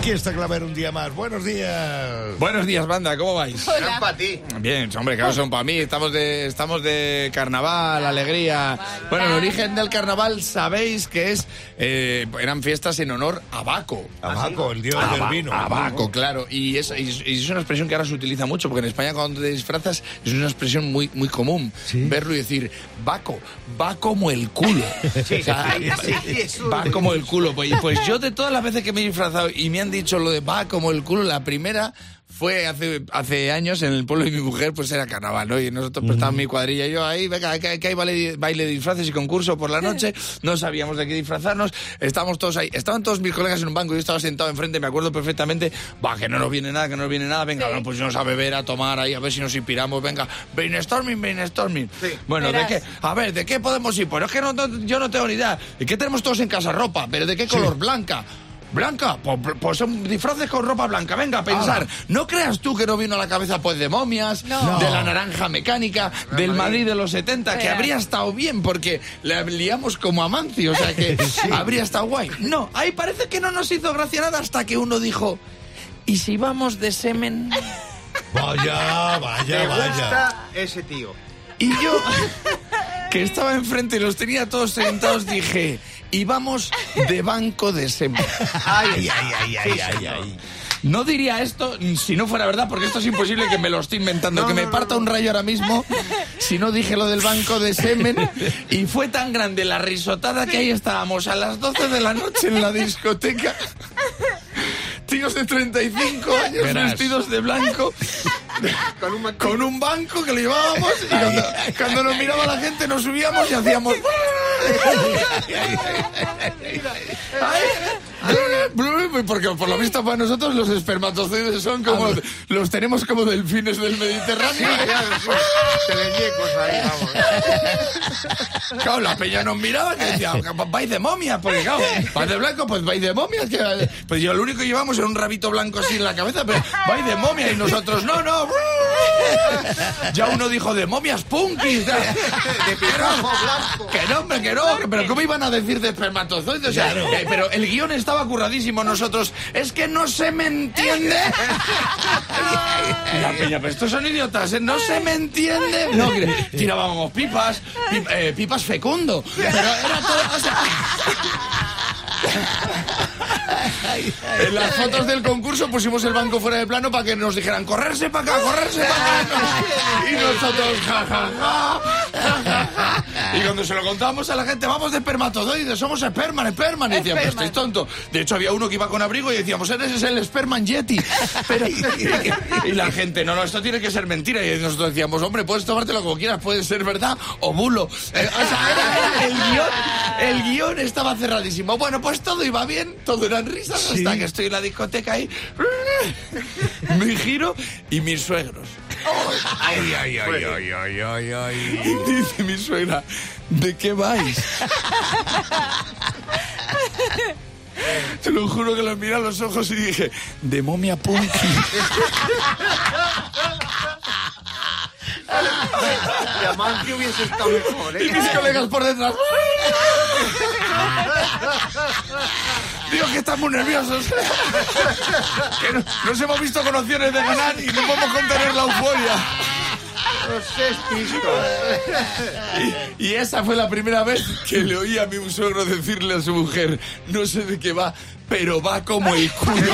Aquí está Claver un día más. Buenos días. Buenos días, banda, ¿cómo vais? Hola. para ti. Bien, hombre, claro, son para mí. Estamos de, estamos de carnaval, alegría. Bueno, el origen del carnaval sabéis que es. eh, eran fiestas en honor a Baco. Abaco, el dios del Aba- vino. Abaco, claro. Y es, y y es una expresión que ahora se utiliza mucho, porque en España cuando te disfrazas es una expresión muy, muy común. Verlo y decir, Baco, va como el culo. O sea, sí, va como el culo. Pues, pues yo de todas las veces que me he disfrazado y me han dicho lo de va como el culo, la primera fue hace, hace años en el pueblo de mi mujer, pues era carnaval, ¿no? Y nosotros pues estábamos mi cuadrilla y yo ahí, venga, que, que hay baile, baile de disfraces y concurso por la noche, no sabíamos de qué disfrazarnos, estábamos todos ahí, estaban todos mis colegas en un banco, yo estaba sentado enfrente, me acuerdo perfectamente, va, que no nos viene nada, que no nos viene nada, venga, Sí. no, pues nos a beber, a tomar ahí, a ver si nos inspiramos, venga, brainstorming, brainstorming. Sí. Bueno, ¿de Verás. qué? A ver, ¿de qué podemos ir? Pues es que no, no- yo no tengo ni idea. ¿De qué tenemos todos en casa? Ropa, pero ¿de qué color? Blanca. Blanca, pues, pues son disfraces con ropa blanca. Venga, a pensar. No creas tú que no vino a la cabeza pues de momias, No. de la naranja mecánica, del Madrid de los 70, que habría estado bien porque la liamos como Amancio, o sea que habría estado guay. No, ahí parece que no nos hizo gracia nada hasta que uno dijo, ¿y si vamos de semen? Vaya, vaya, Me vaya. gusta ese tío. Y yo, que estaba enfrente y los tenía todos sentados, dije, y vamos de banco de semen. Ay, ay, ay, ay, ay, ay. No diría esto si no fuera verdad, porque esto es imposible que me lo esté inventando, que me parta un rayo ahora mismo si no dije lo del banco de semen. Y fue tan grande la risotada que ahí estábamos a las 12 de la noche en la discoteca. Tíos de 35 años Verás. vestidos de blanco Con un con un banco que lo llevábamos y cuando, cuando nos miraba la gente nos subíamos y hacíamos... Ay, Porque por lo visto para nosotros los espermatozoides son como... Los tenemos como delfines del Mediterráneo. Teleyecos ahí, vamos. Claro, la peña nos miraba y decía, vais de momias, porque claro, vais de blanco, pues vais de momias. Que, pues yo lo único que llevamos era un rabito blanco así en la cabeza, pero vais de momias y nosotros, no, no. Ya uno dijo de momias punkis. De pirojo blanco. Que no, hombre, que no. que- Pero ¿cómo iban a decir de espermatozoides? O sea, eh, pero el guion estaba curradísimo nosotros. Es que no se me entiende. Y la peña, pero estos son idiotas, ¿eh? No se me entiende. No, tirábamos pipas, pi- eh, pipas fecundo. Pero era todo. o sea, en las fotos del concurso pusimos el banco fuera de plano para que nos dijeran correrse para acá, correrse para acá. Y nosotros, ja, ja, ja, ja, ja, ja. Y cuando se lo contábamos a la gente, vamos de espermatozoides, somos esperman, esperman. Y decían, pero estáis tonto. De hecho, había uno que iba con abrigo y decíamos, eres es el esperman yeti. Pero, y la gente, no, no, esto tiene que ser mentira. Y nosotros decíamos, hombre, puedes tomártelo como quieras, puede ser verdad o bulo. Eh, o sea, era- era el guion, el guion estaba cerradísimo. Bueno, pues todo iba bien, todo eran risas, hasta que estoy en la discoteca ahí. Me giro y mis suegros. Ay, ay, ay, ay, ay, ay, ay. Y dice mi suegra, ¿de qué vais? Te lo juro que los miré a los ojos y dije, de momia punky. Y además que hubiese estado mejor, Y ¿eh? mis colegas por detrás. Digo que estamos nerviosos. Que no- nos hemos visto con opciones de ganar y no podemos contener la euforia. Y, y esa fue la primera vez que le oí a mi suegro decirle a su mujer, no sé de qué va, pero va como el culo.